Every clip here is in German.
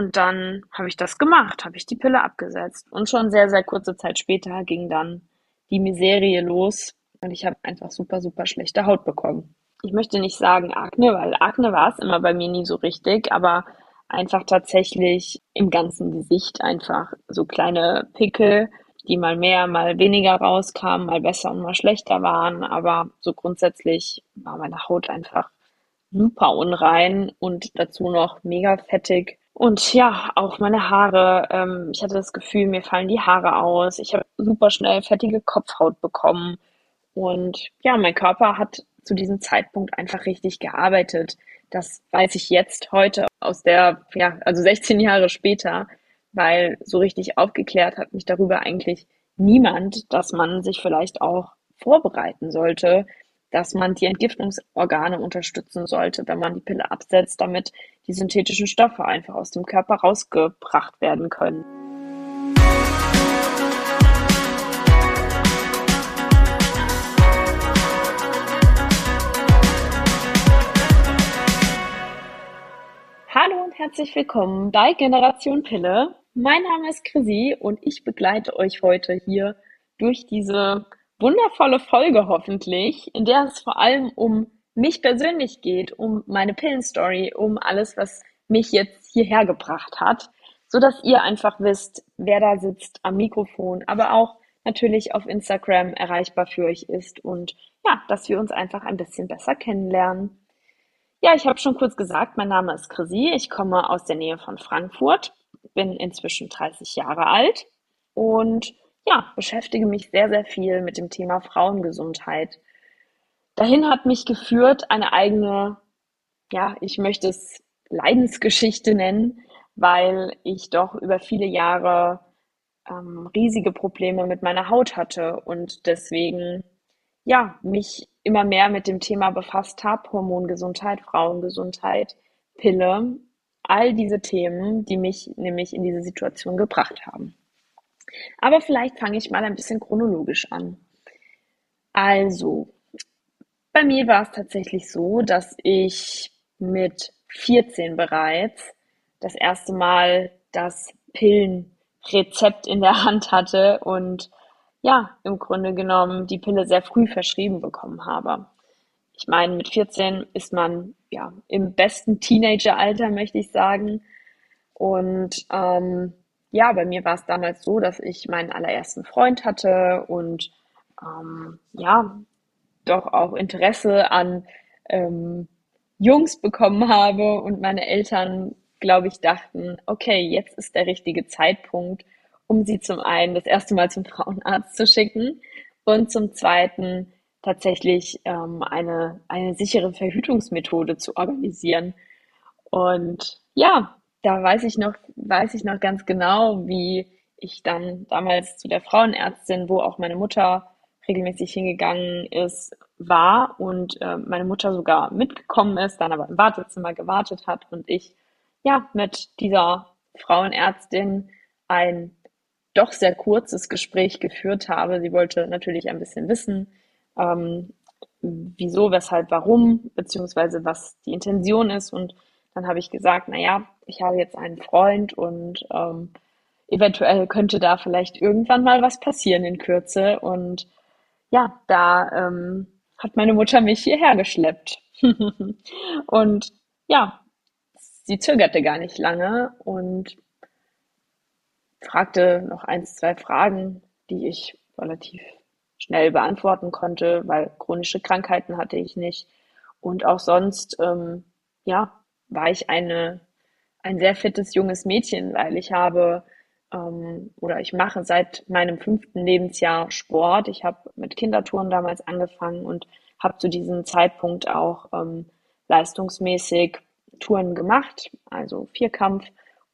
und dann habe ich das gemacht, habe ich die Pille abgesetzt. Und schon sehr, sehr kurze Zeit später ging dann die Miserie los und ich habe einfach super, super schlechte Haut bekommen. Ich möchte nicht sagen Akne, weil Akne war es immer bei mir nie so richtig, aber einfach tatsächlich im ganzen Gesicht einfach so kleine Pickel, die mal mehr, mal weniger rauskamen, mal besser und mal schlechter waren. Aber so grundsätzlich war meine Haut einfach super unrein und dazu noch mega fettig. Und ja, auch meine Haare. Ähm, ich hatte das Gefühl, mir fallen die Haare aus. Ich habe super schnell fettige Kopfhaut bekommen. Und ja, mein Körper hat zu diesem Zeitpunkt einfach richtig gearbeitet. Das weiß ich jetzt heute aus der, ja, also 16 Jahre später, weil so richtig aufgeklärt hat mich darüber eigentlich niemand, dass man sich vielleicht auch vorbereiten sollte, dass man die Entgiftungsorgane unterstützen sollte, wenn man die Pille absetzt, damit die synthetischen Stoffe einfach aus dem Körper rausgebracht werden können. Hallo und herzlich willkommen bei Generation Pille. Mein Name ist Chrissy und ich begleite euch heute hier durch diese wundervolle Folge hoffentlich, in der es vor allem um mich persönlich geht, um meine Pillenstory, um alles, was mich jetzt hierher gebracht hat, so dass ihr einfach wisst, wer da sitzt am Mikrofon, aber auch natürlich auf Instagram erreichbar für euch ist und ja, dass wir uns einfach ein bisschen besser kennenlernen. Ja, ich habe schon kurz gesagt, mein Name ist Chrissy. Ich komme aus der Nähe von Frankfurt, bin inzwischen 30 Jahre alt und ja, beschäftige mich sehr, sehr viel mit dem Thema Frauengesundheit. Dahin hat mich geführt eine eigene, ja, ich möchte es Leidensgeschichte nennen, weil ich doch über viele Jahre ähm, riesige Probleme mit meiner Haut hatte und deswegen ja, mich immer mehr mit dem Thema befasst habe, Hormongesundheit, Frauengesundheit, Pille, all diese Themen, die mich nämlich in diese Situation gebracht haben. Aber vielleicht fange ich mal ein bisschen chronologisch an. Also, bei mir war es tatsächlich so, dass ich mit 14 bereits das erste Mal das Pillenrezept in der Hand hatte und ja, im Grunde genommen die Pille sehr früh verschrieben bekommen habe. Ich meine, mit 14 ist man ja im besten Teenageralter, möchte ich sagen. Und ähm, ja, bei mir war es damals so, dass ich meinen allerersten Freund hatte und ähm, ja, doch auch Interesse an ähm, Jungs bekommen habe und meine Eltern, glaube ich, dachten, okay, jetzt ist der richtige Zeitpunkt, um sie zum einen das erste Mal zum Frauenarzt zu schicken und zum zweiten tatsächlich ähm, eine, eine sichere Verhütungsmethode zu organisieren. Und ja, da weiß ich noch, weiß ich noch ganz genau, wie ich dann damals zu der Frauenärztin, wo auch meine Mutter regelmäßig hingegangen ist, war und äh, meine Mutter sogar mitgekommen ist, dann aber im Wartezimmer gewartet hat und ich ja mit dieser Frauenärztin ein doch sehr kurzes Gespräch geführt habe. Sie wollte natürlich ein bisschen wissen, ähm, wieso, weshalb, warum, beziehungsweise was die Intention ist. Und dann habe ich gesagt, na ja, ich habe jetzt einen Freund und ähm, eventuell könnte da vielleicht irgendwann mal was passieren in Kürze. Und ja, da ähm, hat meine Mutter mich hierher geschleppt. und ja, sie zögerte gar nicht lange und fragte noch eins, zwei Fragen, die ich relativ schnell beantworten konnte, weil chronische Krankheiten hatte ich nicht. Und auch sonst, ähm, ja, war ich eine, ein sehr fittes junges Mädchen, weil ich habe ähm, oder ich mache seit meinem fünften Lebensjahr Sport. Ich habe mit Kindertouren damals angefangen und habe zu diesem Zeitpunkt auch ähm, leistungsmäßig Touren gemacht, also Vierkampf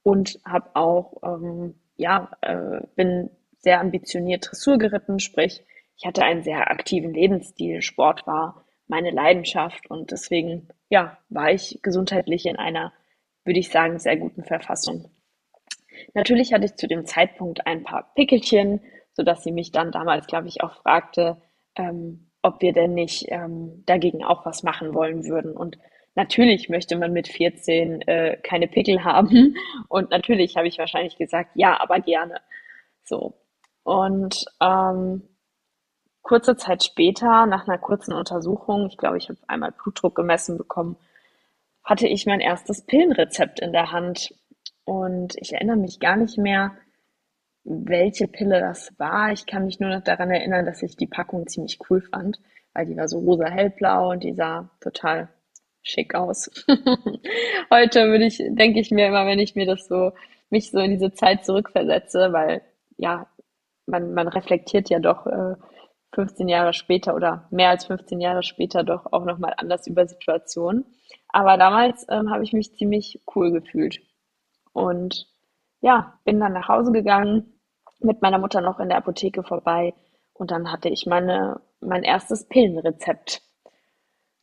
und habe auch ähm, ja, äh, bin sehr ambitioniert Dressur geritten, sprich, ich hatte einen sehr aktiven Lebensstil. Sport war meine Leidenschaft und deswegen, ja, war ich gesundheitlich in einer, würde ich sagen, sehr guten Verfassung. Natürlich hatte ich zu dem Zeitpunkt ein paar Pickelchen, so dass sie mich dann damals, glaube ich, auch fragte, ähm, ob wir denn nicht ähm, dagegen auch was machen wollen würden. Und natürlich möchte man mit 14 äh, keine Pickel haben und natürlich habe ich wahrscheinlich gesagt, ja, aber gerne. So. Und ähm, kurze Zeit später, nach einer kurzen Untersuchung, ich glaube, ich habe einmal Blutdruck gemessen bekommen, hatte ich mein erstes Pillenrezept in der Hand. Und ich erinnere mich gar nicht mehr, welche Pille das war. Ich kann mich nur noch daran erinnern, dass ich die Packung ziemlich cool fand, weil die war so rosa hellblau und die sah total schick aus. Heute würde ich, denke ich mir immer, wenn ich mir das so, mich so in diese Zeit zurückversetze, weil ja, man, man reflektiert ja doch äh, 15 Jahre später oder mehr als 15 Jahre später doch auch nochmal anders über Situationen. Aber damals ähm, habe ich mich ziemlich cool gefühlt. Und ja, bin dann nach Hause gegangen, mit meiner Mutter noch in der Apotheke vorbei und dann hatte ich meine, mein erstes Pillenrezept.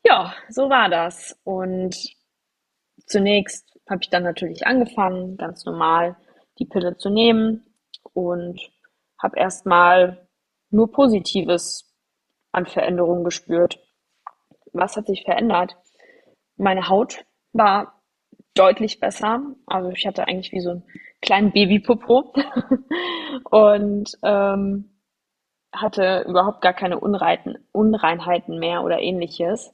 Ja, so war das. Und zunächst habe ich dann natürlich angefangen, ganz normal die Pille zu nehmen und habe erstmal nur Positives an Veränderungen gespürt. Was hat sich verändert? Meine Haut war deutlich besser. Also ich hatte eigentlich wie so einen kleinen Babypopo und ähm, hatte überhaupt gar keine Unreiten, Unreinheiten mehr oder ähnliches.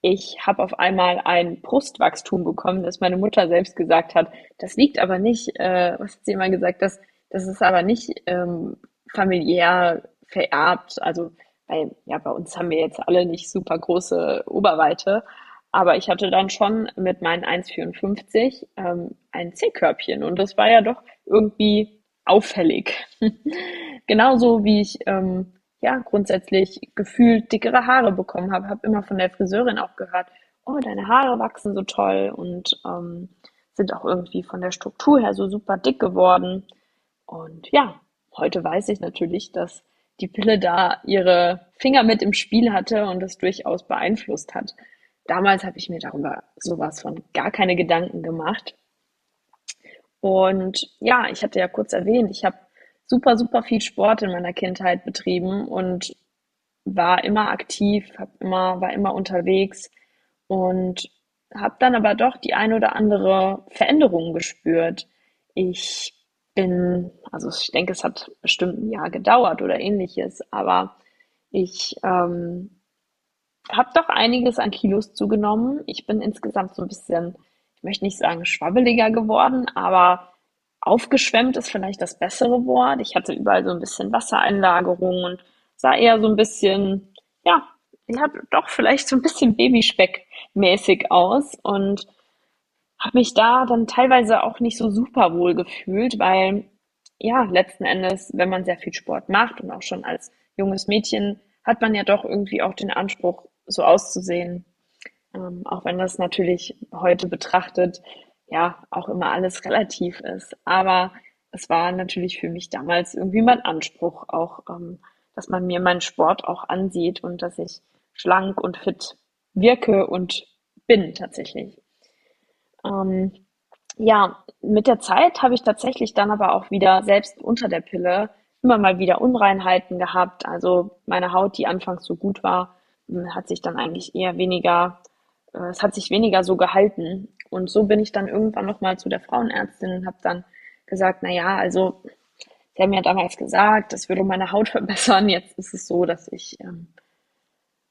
Ich habe auf einmal ein Brustwachstum bekommen, das meine Mutter selbst gesagt hat. Das liegt aber nicht, äh, was hat sie immer gesagt, das, das ist aber nicht ähm, familiär vererbt. Also weil, ja, bei uns haben wir jetzt alle nicht super große Oberweite. Aber ich hatte dann schon mit meinen 1,54 ähm, ein C-Körbchen und das war ja doch irgendwie auffällig. Genauso wie ich ähm, ja grundsätzlich gefühlt dickere Haare bekommen habe, habe immer von der Friseurin auch gehört, oh, deine Haare wachsen so toll und ähm, sind auch irgendwie von der Struktur her so super dick geworden. Und ja, heute weiß ich natürlich, dass die Pille da ihre Finger mit im Spiel hatte und das durchaus beeinflusst hat. Damals habe ich mir darüber sowas von gar keine Gedanken gemacht. Und ja, ich hatte ja kurz erwähnt, ich habe super, super viel Sport in meiner Kindheit betrieben und war immer aktiv, hab immer, war immer unterwegs und habe dann aber doch die ein oder andere Veränderung gespürt. Ich bin, also ich denke, es hat bestimmt ein Jahr gedauert oder ähnliches, aber ich ähm, habe doch einiges an Kilos zugenommen. Ich bin insgesamt so ein bisschen, ich möchte nicht sagen schwabbeliger geworden, aber aufgeschwemmt ist vielleicht das bessere Wort. Ich hatte überall so ein bisschen Wassereinlagerung und sah eher so ein bisschen, ja, ich habe doch vielleicht so ein bisschen Babyspeck-mäßig aus und habe mich da dann teilweise auch nicht so super wohl gefühlt, weil ja, letzten Endes, wenn man sehr viel Sport macht und auch schon als junges Mädchen, hat man ja doch irgendwie auch den Anspruch, so auszusehen. Ähm, auch wenn das natürlich heute betrachtet, ja, auch immer alles relativ ist. Aber es war natürlich für mich damals irgendwie mein Anspruch, auch, ähm, dass man mir meinen Sport auch ansieht und dass ich schlank und fit wirke und bin tatsächlich. Ähm, ja, mit der Zeit habe ich tatsächlich dann aber auch wieder selbst unter der Pille immer mal wieder Unreinheiten gehabt. Also meine Haut, die anfangs so gut war, hat sich dann eigentlich eher weniger, äh, es hat sich weniger so gehalten. Und so bin ich dann irgendwann nochmal zu der Frauenärztin und habe dann gesagt, na ja, also sie haben ja damals gesagt, das würde meine Haut verbessern. Jetzt ist es so, dass ich ähm,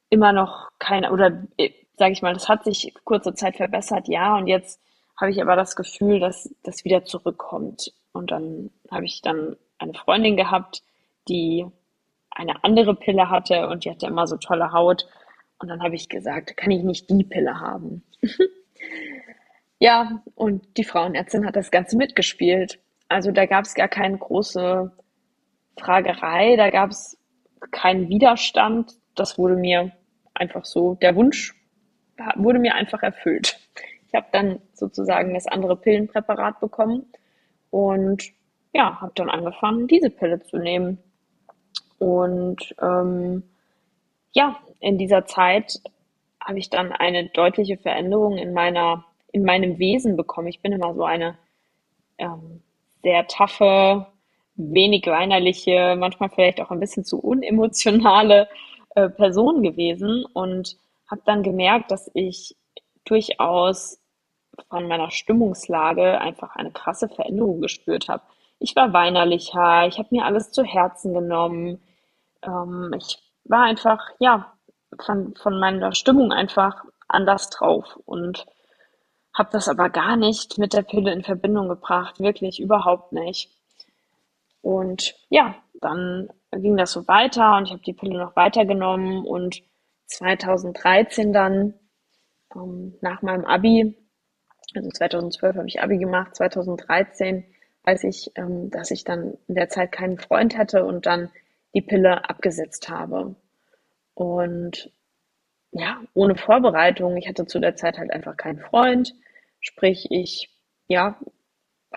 immer noch keine, oder äh, sage ich mal, das hat sich kurze Zeit verbessert, ja, und jetzt habe ich aber das Gefühl, dass das wieder zurückkommt. Und dann habe ich dann eine Freundin gehabt, die eine andere Pille hatte und die hatte immer so tolle Haut. Und dann habe ich gesagt, kann ich nicht die Pille haben? ja, und die Frauenärztin hat das Ganze mitgespielt. Also da gab es gar keine große Fragerei, da gab es keinen Widerstand. Das wurde mir einfach so, der Wunsch wurde mir einfach erfüllt. Ich habe dann sozusagen das andere Pillenpräparat bekommen und ja, habe dann angefangen, diese Pille zu nehmen. Und ähm, ja, in dieser Zeit habe ich dann eine deutliche Veränderung in meiner, in meinem Wesen bekommen. Ich bin immer so eine ähm, sehr taffe, wenig weinerliche, manchmal vielleicht auch ein bisschen zu unemotionale äh, Person gewesen und habe dann gemerkt, dass ich durchaus von meiner Stimmungslage einfach eine krasse Veränderung gespürt habe. Ich war weinerlicher, ich habe mir alles zu Herzen genommen. Ähm, ich war einfach, ja, von, von meiner Stimmung einfach anders drauf und habe das aber gar nicht mit der Pille in Verbindung gebracht, wirklich überhaupt nicht. Und ja, dann ging das so weiter und ich habe die Pille noch weitergenommen und 2013 dann ähm, nach meinem Abi, also 2012 habe ich Abi gemacht, 2013 weiß ich, ähm, dass ich dann in der Zeit keinen Freund hatte und dann die Pille abgesetzt habe. Und ja, ohne Vorbereitung. Ich hatte zu der Zeit halt einfach keinen Freund. Sprich, ich, ja,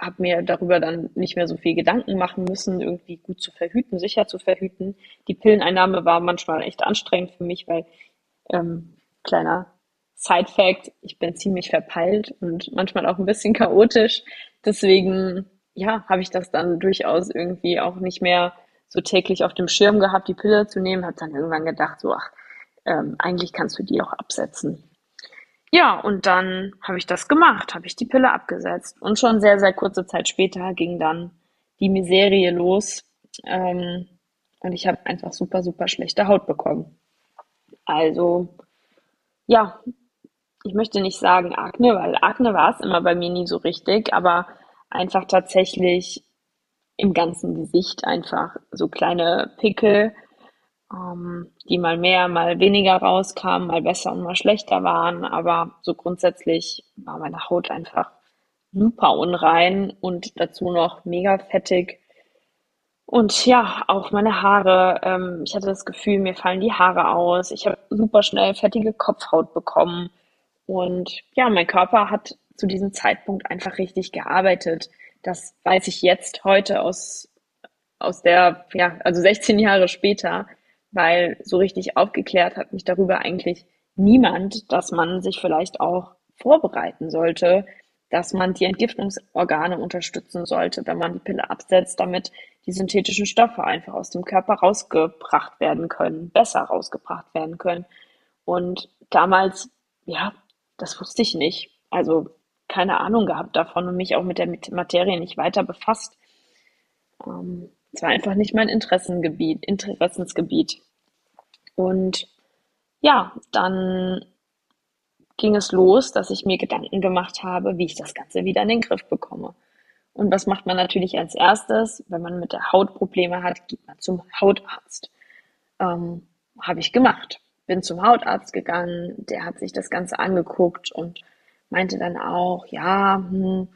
habe mir darüber dann nicht mehr so viel Gedanken machen müssen, irgendwie gut zu verhüten, sicher zu verhüten. Die Pilleneinnahme war manchmal echt anstrengend für mich, weil, ähm, kleiner Side-Fact, ich bin ziemlich verpeilt und manchmal auch ein bisschen chaotisch. Deswegen, ja, habe ich das dann durchaus irgendwie auch nicht mehr so täglich auf dem Schirm gehabt, die Pille zu nehmen. Habe dann irgendwann gedacht, so, ach, ähm, eigentlich kannst du die auch absetzen. Ja, und dann habe ich das gemacht, habe ich die Pille abgesetzt. Und schon sehr, sehr kurze Zeit später ging dann die Miserie los. Ähm, und ich habe einfach super, super schlechte Haut bekommen. Also, ja, ich möchte nicht sagen Akne, weil Akne war es immer bei mir nie so richtig, aber einfach tatsächlich im ganzen Gesicht einfach so kleine Pickel ähm, die mal mehr, mal weniger rauskamen, mal besser und mal schlechter waren. Aber so grundsätzlich war meine Haut einfach super unrein und dazu noch mega fettig. Und ja, auch meine Haare. Ähm, ich hatte das Gefühl, mir fallen die Haare aus. Ich habe super schnell fettige Kopfhaut bekommen. Und ja, mein Körper hat zu diesem Zeitpunkt einfach richtig gearbeitet. Das weiß ich jetzt heute aus, aus der, ja, also 16 Jahre später, weil so richtig aufgeklärt hat mich darüber eigentlich niemand, dass man sich vielleicht auch vorbereiten sollte, dass man die Entgiftungsorgane unterstützen sollte, wenn man die Pille absetzt, damit die synthetischen Stoffe einfach aus dem Körper rausgebracht werden können, besser rausgebracht werden können. Und damals, ja, das wusste ich nicht. Also keine Ahnung gehabt davon und mich auch mit der Materie nicht weiter befasst. Ähm, es war einfach nicht mein Interessengebiet, Interessensgebiet. Und ja, dann ging es los, dass ich mir Gedanken gemacht habe, wie ich das Ganze wieder in den Griff bekomme. Und was macht man natürlich als erstes, wenn man mit der Haut Probleme hat, geht man zum Hautarzt. Ähm, habe ich gemacht. Bin zum Hautarzt gegangen, der hat sich das Ganze angeguckt und meinte dann auch, ja, hm,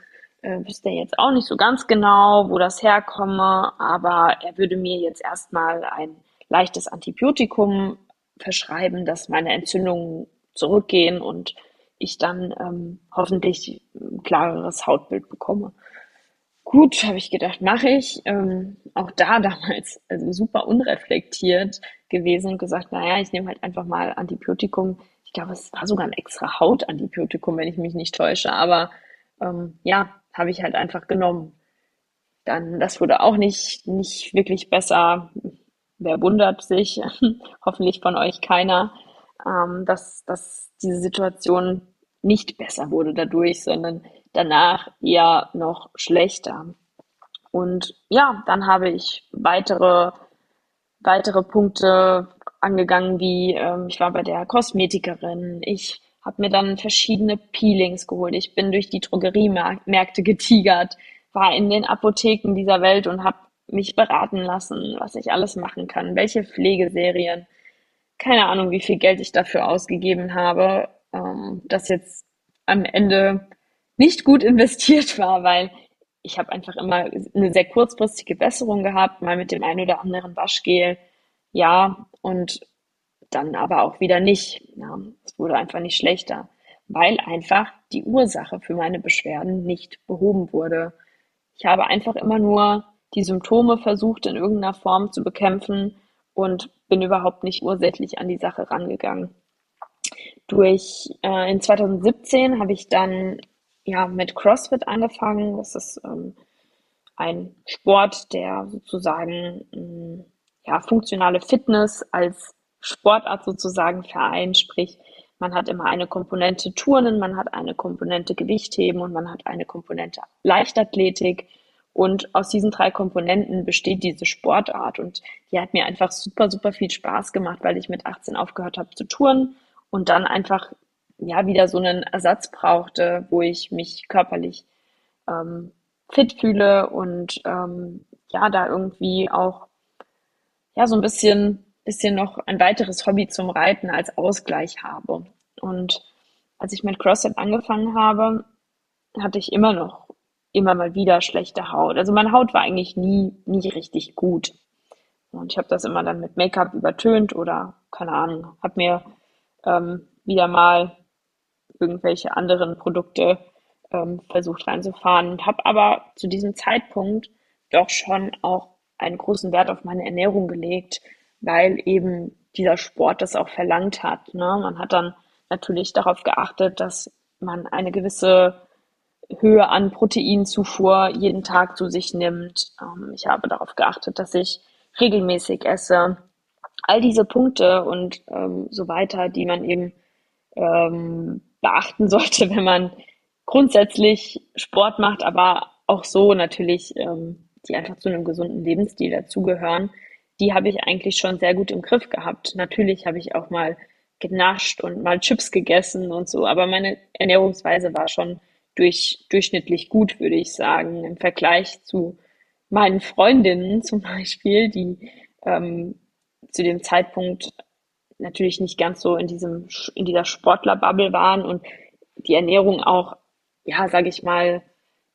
äh, wüsste jetzt auch nicht so ganz genau, wo das herkomme, aber er würde mir jetzt erstmal ein leichtes Antibiotikum verschreiben, dass meine Entzündungen zurückgehen und ich dann ähm, hoffentlich ein klareres Hautbild bekomme. Gut, habe ich gedacht, mache ich. Ähm, auch da damals also super unreflektiert gewesen und gesagt, naja, ich nehme halt einfach mal Antibiotikum. Ich glaube, es war sogar ein extra Hautantibiotikum, wenn ich mich nicht täusche. Aber ähm, ja, habe ich halt einfach genommen. Dann, das wurde auch nicht, nicht wirklich besser. Wer wundert sich? Hoffentlich von euch keiner, ähm, dass, dass diese Situation nicht besser wurde dadurch, sondern danach eher noch schlechter. Und ja, dann habe ich weitere, weitere Punkte angegangen, wie ähm, ich war bei der Kosmetikerin, ich habe mir dann verschiedene Peelings geholt. Ich bin durch die Drogeriemärkte getigert, war in den Apotheken dieser Welt und habe mich beraten lassen, was ich alles machen kann, welche Pflegeserien. Keine Ahnung, wie viel Geld ich dafür ausgegeben habe, ähm, das jetzt am Ende nicht gut investiert war, weil ich habe einfach immer eine sehr kurzfristige Besserung gehabt, mal mit dem einen oder anderen Waschgel, ja, und dann aber auch wieder nicht. Ja, es wurde einfach nicht schlechter, weil einfach die Ursache für meine Beschwerden nicht behoben wurde. Ich habe einfach immer nur die Symptome versucht in irgendeiner Form zu bekämpfen und bin überhaupt nicht ursächlich an die Sache rangegangen. Durch äh, in 2017 habe ich dann ja mit CrossFit angefangen. Das ist ähm, ein Sport, der sozusagen ja funktionale Fitness als Sportart sozusagen vereint, sprich man hat immer eine Komponente Turnen, man hat eine Komponente Gewichtheben und man hat eine Komponente Leichtathletik. Und aus diesen drei Komponenten besteht diese Sportart. Und die hat mir einfach super, super viel Spaß gemacht, weil ich mit 18 aufgehört habe zu touren und dann einfach ja wieder so einen Ersatz brauchte, wo ich mich körperlich ähm, fit fühle und ähm, ja, da irgendwie auch ja so ein bisschen, bisschen noch ein weiteres Hobby zum Reiten als Ausgleich habe. Und als ich mit CrossFit angefangen habe, hatte ich immer noch immer mal wieder schlechte Haut. Also meine Haut war eigentlich nie, nie richtig gut. Und ich habe das immer dann mit Make-up übertönt oder keine Ahnung, habe mir ähm, wieder mal irgendwelche anderen Produkte ähm, versucht reinzufahren und habe aber zu diesem Zeitpunkt doch schon auch einen großen Wert auf meine Ernährung gelegt, weil eben dieser Sport das auch verlangt hat. Ne? Man hat dann natürlich darauf geachtet, dass man eine gewisse Höhe an Proteinzufuhr jeden Tag zu sich nimmt. Ähm, ich habe darauf geachtet, dass ich regelmäßig esse. All diese Punkte und ähm, so weiter, die man eben ähm, beachten sollte, wenn man grundsätzlich Sport macht, aber auch so natürlich, ähm, die einfach zu einem gesunden Lebensstil dazugehören, die habe ich eigentlich schon sehr gut im Griff gehabt. Natürlich habe ich auch mal genascht und mal Chips gegessen und so, aber meine Ernährungsweise war schon durch, durchschnittlich gut, würde ich sagen, im Vergleich zu meinen Freundinnen zum Beispiel, die ähm, zu dem Zeitpunkt natürlich nicht ganz so in diesem in dieser Sportlerbubble waren und die Ernährung auch, ja, sage ich mal,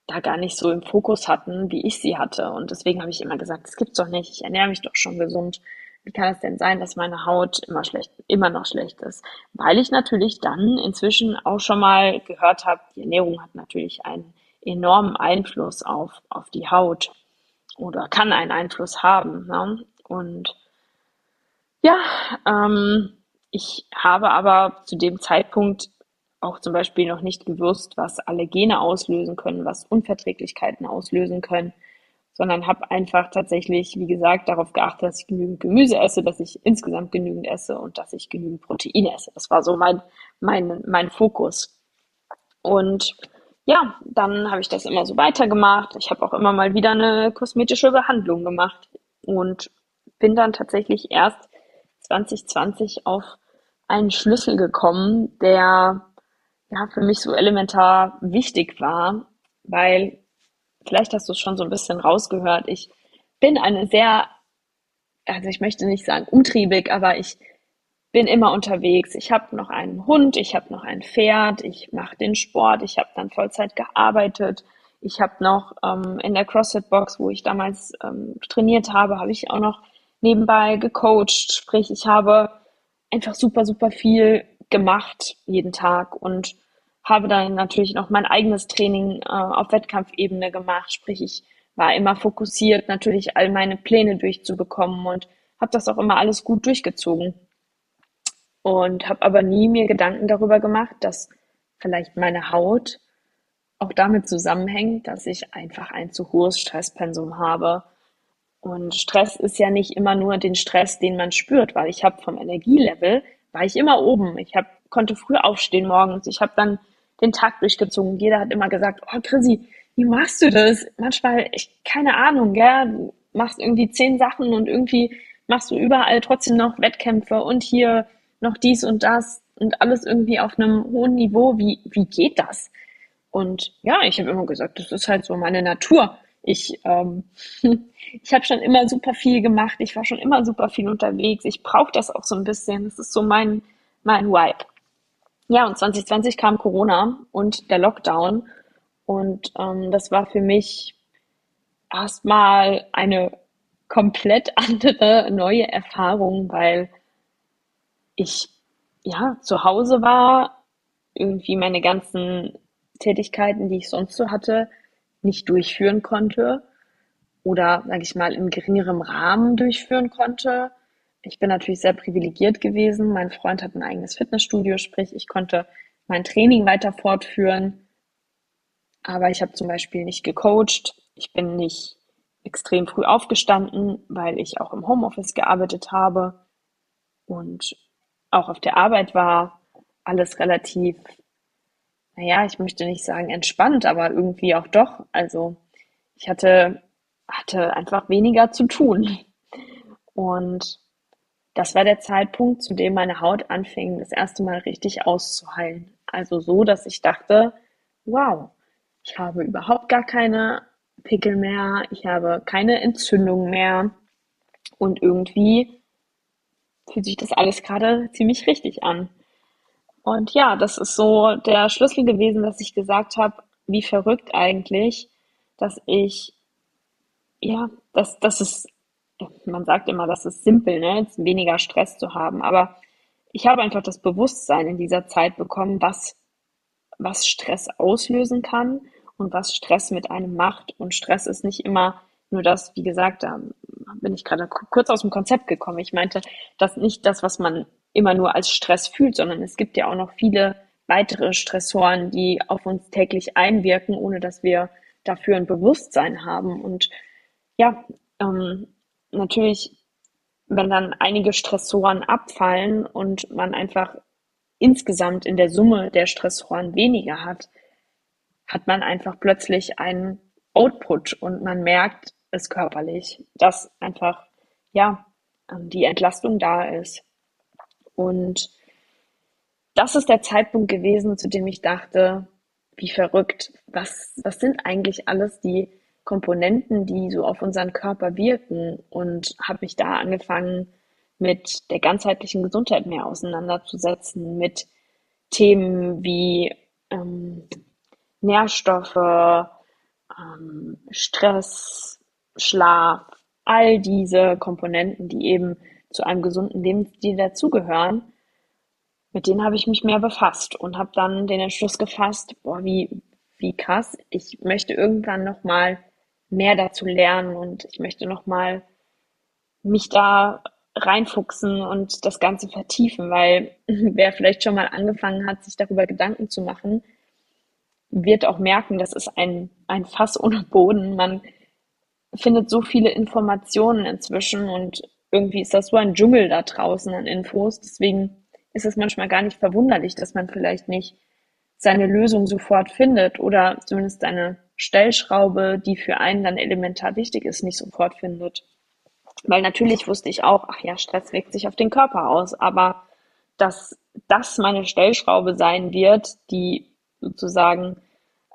da gar nicht so im Fokus hatten, wie ich sie hatte. Und deswegen habe ich immer gesagt, das gibt's doch nicht. Ich ernähre mich doch schon gesund. Wie kann es denn sein, dass meine Haut immer schlecht, immer noch schlecht ist? Weil ich natürlich dann inzwischen auch schon mal gehört habe, die Ernährung hat natürlich einen enormen Einfluss auf, auf die Haut oder kann einen Einfluss haben. Ne? Und ja, ähm, ich habe aber zu dem Zeitpunkt auch zum Beispiel noch nicht gewusst, was Allergene auslösen können, was Unverträglichkeiten auslösen können, sondern habe einfach tatsächlich, wie gesagt, darauf geachtet, dass ich genügend Gemüse esse, dass ich insgesamt genügend esse und dass ich genügend Proteine esse. Das war so mein, mein, mein Fokus. Und ja, dann habe ich das immer so weitergemacht. Ich habe auch immer mal wieder eine kosmetische Behandlung gemacht und bin dann tatsächlich erst 2020 auf einen Schlüssel gekommen, der ja für mich so elementar wichtig war, weil vielleicht hast du es schon so ein bisschen rausgehört. Ich bin eine sehr, also ich möchte nicht sagen umtriebig, aber ich bin immer unterwegs. Ich habe noch einen Hund, ich habe noch ein Pferd, ich mache den Sport, ich habe dann Vollzeit gearbeitet. Ich habe noch ähm, in der CrossFit-Box, wo ich damals ähm, trainiert habe, habe ich auch noch nebenbei gecoacht. Sprich, ich habe einfach super, super viel gemacht jeden Tag und habe dann natürlich noch mein eigenes Training äh, auf Wettkampfebene gemacht. Sprich, ich war immer fokussiert, natürlich all meine Pläne durchzubekommen und habe das auch immer alles gut durchgezogen. Und habe aber nie mir Gedanken darüber gemacht, dass vielleicht meine Haut auch damit zusammenhängt, dass ich einfach ein zu hohes Stresspensum habe. Und Stress ist ja nicht immer nur den Stress, den man spürt, weil ich habe vom Energielevel war ich immer oben. Ich hab, konnte früh aufstehen morgens. Ich habe dann den Tag durchgezogen. Jeder hat immer gesagt, oh Chrissy, wie machst du das? Manchmal, ich, keine Ahnung, gell? Du machst irgendwie zehn Sachen und irgendwie machst du überall trotzdem noch Wettkämpfe und hier noch dies und das und alles irgendwie auf einem hohen Niveau. Wie, wie geht das? Und ja, ich habe immer gesagt, das ist halt so meine Natur. Ich, ähm, ich habe schon immer super viel gemacht. Ich war schon immer super viel unterwegs. Ich brauche das auch so ein bisschen. Das ist so mein, mein Vibe. Ja, und 2020 kam Corona und der Lockdown. Und ähm, das war für mich erstmal eine komplett andere, neue Erfahrung, weil ich ja zu Hause war, irgendwie meine ganzen Tätigkeiten, die ich sonst so hatte, nicht durchführen konnte oder, sage ich mal, in geringerem Rahmen durchführen konnte. Ich bin natürlich sehr privilegiert gewesen. Mein Freund hat ein eigenes Fitnessstudio, sprich, ich konnte mein Training weiter fortführen. Aber ich habe zum Beispiel nicht gecoacht. Ich bin nicht extrem früh aufgestanden, weil ich auch im Homeoffice gearbeitet habe und auch auf der Arbeit war. alles relativ, naja, ich möchte nicht sagen entspannt, aber irgendwie auch doch. Also ich hatte, hatte einfach weniger zu tun. Und das war der Zeitpunkt, zu dem meine Haut anfing, das erste Mal richtig auszuheilen. Also so, dass ich dachte, wow, ich habe überhaupt gar keine Pickel mehr, ich habe keine Entzündung mehr und irgendwie fühlt sich das alles gerade ziemlich richtig an. Und ja, das ist so der Schlüssel gewesen, dass ich gesagt habe, wie verrückt eigentlich, dass ich, ja, dass, dass es, man sagt immer, das ist simpel, ne, jetzt weniger Stress zu haben, aber ich habe einfach das Bewusstsein in dieser Zeit bekommen, was, was Stress auslösen kann und was Stress mit einem macht. Und Stress ist nicht immer nur das, wie gesagt, da bin ich gerade kurz aus dem Konzept gekommen. Ich meinte, das nicht das, was man immer nur als Stress fühlt, sondern es gibt ja auch noch viele weitere Stressoren, die auf uns täglich einwirken, ohne dass wir dafür ein Bewusstsein haben. Und ja, ähm, natürlich, wenn dann einige Stressoren abfallen und man einfach insgesamt in der Summe der Stressoren weniger hat, hat man einfach plötzlich einen Output und man merkt es körperlich, dass einfach, ja, ähm, die Entlastung da ist. Und das ist der Zeitpunkt gewesen, zu dem ich dachte, wie verrückt, was, was sind eigentlich alles die Komponenten, die so auf unseren Körper wirken? Und habe mich da angefangen, mit der ganzheitlichen Gesundheit mehr auseinanderzusetzen, mit Themen wie ähm, Nährstoffe, ähm, Stress, Schlaf, all diese Komponenten, die eben zu einem gesunden Lebensstil dazugehören, mit denen habe ich mich mehr befasst und habe dann den Entschluss gefasst, boah, wie, wie krass, ich möchte irgendwann nochmal mehr dazu lernen und ich möchte nochmal mich da reinfuchsen und das Ganze vertiefen, weil wer vielleicht schon mal angefangen hat, sich darüber Gedanken zu machen, wird auch merken, das ist ein, ein Fass ohne Boden. Man findet so viele Informationen inzwischen und irgendwie ist das so ein Dschungel da draußen an Infos. Deswegen ist es manchmal gar nicht verwunderlich, dass man vielleicht nicht seine Lösung sofort findet oder zumindest eine Stellschraube, die für einen dann elementar wichtig ist, nicht sofort findet. Weil natürlich wusste ich auch, ach ja, Stress wirkt sich auf den Körper aus, aber dass das meine Stellschraube sein wird, die sozusagen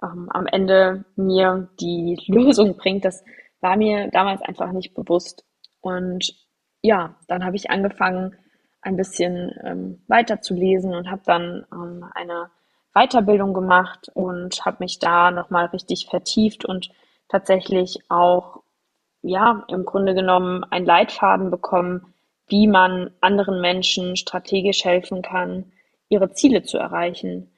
ähm, am Ende mir die Lösung bringt, das war mir damals einfach nicht bewusst. Und ja, dann habe ich angefangen, ein bisschen ähm, weiter zu lesen und habe dann ähm, eine Weiterbildung gemacht und habe mich da nochmal richtig vertieft und tatsächlich auch, ja, im Grunde genommen einen Leitfaden bekommen, wie man anderen Menschen strategisch helfen kann, ihre Ziele zu erreichen.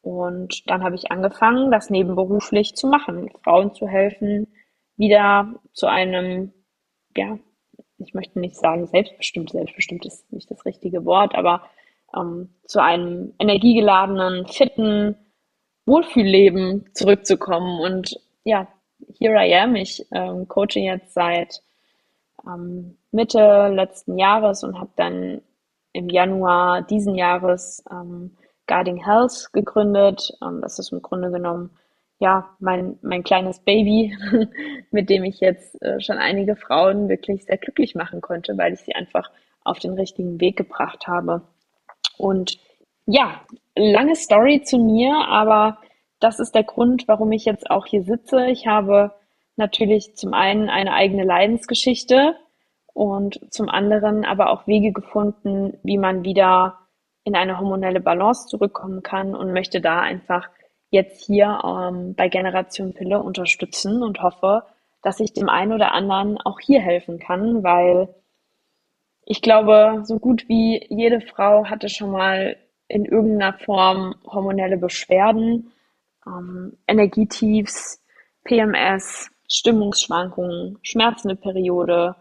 Und dann habe ich angefangen, das nebenberuflich zu machen, Frauen zu helfen, wieder zu einem, ja, ich möchte nicht sagen selbstbestimmt, selbstbestimmt ist nicht das richtige Wort, aber ähm, zu einem energiegeladenen, fitten Wohlfühlleben zurückzukommen. Und ja, here I am. Ich ähm, coache jetzt seit ähm, Mitte letzten Jahres und habe dann im Januar diesen Jahres ähm, Guarding Health gegründet. Ähm, das ist im Grunde genommen ja mein, mein kleines Baby, mit dem ich jetzt äh, schon einige Frauen wirklich sehr glücklich machen konnte, weil ich sie einfach auf den richtigen Weg gebracht habe. Und ja, lange Story zu mir, aber das ist der Grund, warum ich jetzt auch hier sitze. Ich habe natürlich zum einen eine eigene Leidensgeschichte und zum anderen aber auch Wege gefunden, wie man wieder in eine hormonelle Balance zurückkommen kann und möchte da einfach jetzt hier ähm, bei Generation Pille unterstützen und hoffe, dass ich dem einen oder anderen auch hier helfen kann, weil ich glaube, so gut wie jede Frau hatte schon mal in irgendeiner Form hormonelle Beschwerden, ähm, Energietiefs, PMS, Stimmungsschwankungen, schmerzende Periode,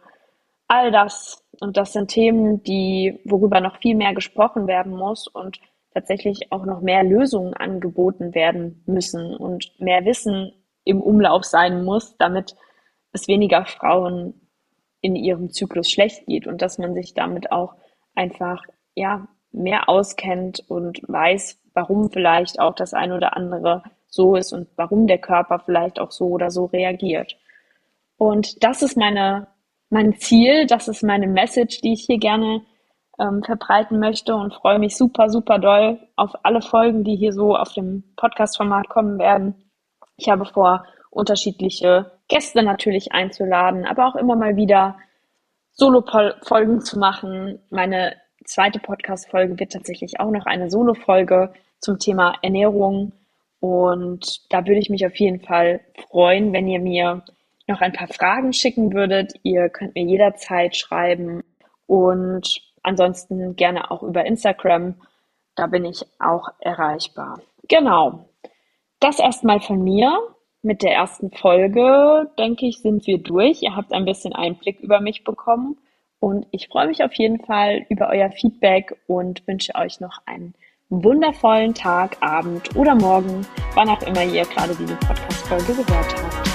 all das. Und das sind Themen, die, worüber noch viel mehr gesprochen werden muss. Und tatsächlich auch noch mehr Lösungen angeboten werden müssen und mehr Wissen im Umlauf sein muss, damit es weniger Frauen in ihrem Zyklus schlecht geht und dass man sich damit auch einfach, ja, mehr auskennt und weiß, warum vielleicht auch das ein oder andere so ist und warum der Körper vielleicht auch so oder so reagiert. Und das ist meine, mein Ziel, das ist meine Message, die ich hier gerne ähm, verbreiten möchte und freue mich super, super doll auf alle Folgen, die hier so auf dem Podcast-Format kommen werden. Ich habe vor, unterschiedliche Gäste natürlich einzuladen, aber auch immer mal wieder Solo-Folgen zu machen. Meine zweite Podcast-Folge wird tatsächlich auch noch eine Solo-Folge zum Thema Ernährung. Und da würde ich mich auf jeden Fall freuen, wenn ihr mir noch ein paar Fragen schicken würdet. Ihr könnt mir jederzeit schreiben und ansonsten gerne auch über Instagram. Da bin ich auch erreichbar. Genau. Das erstmal von mir. Mit der ersten Folge, denke ich, sind wir durch. Ihr habt ein bisschen Einblick über mich bekommen. Und ich freue mich auf jeden Fall über euer Feedback und wünsche euch noch einen wundervollen Tag, Abend oder Morgen, wann auch immer ihr gerade diese Podcast-Folge gehört habt.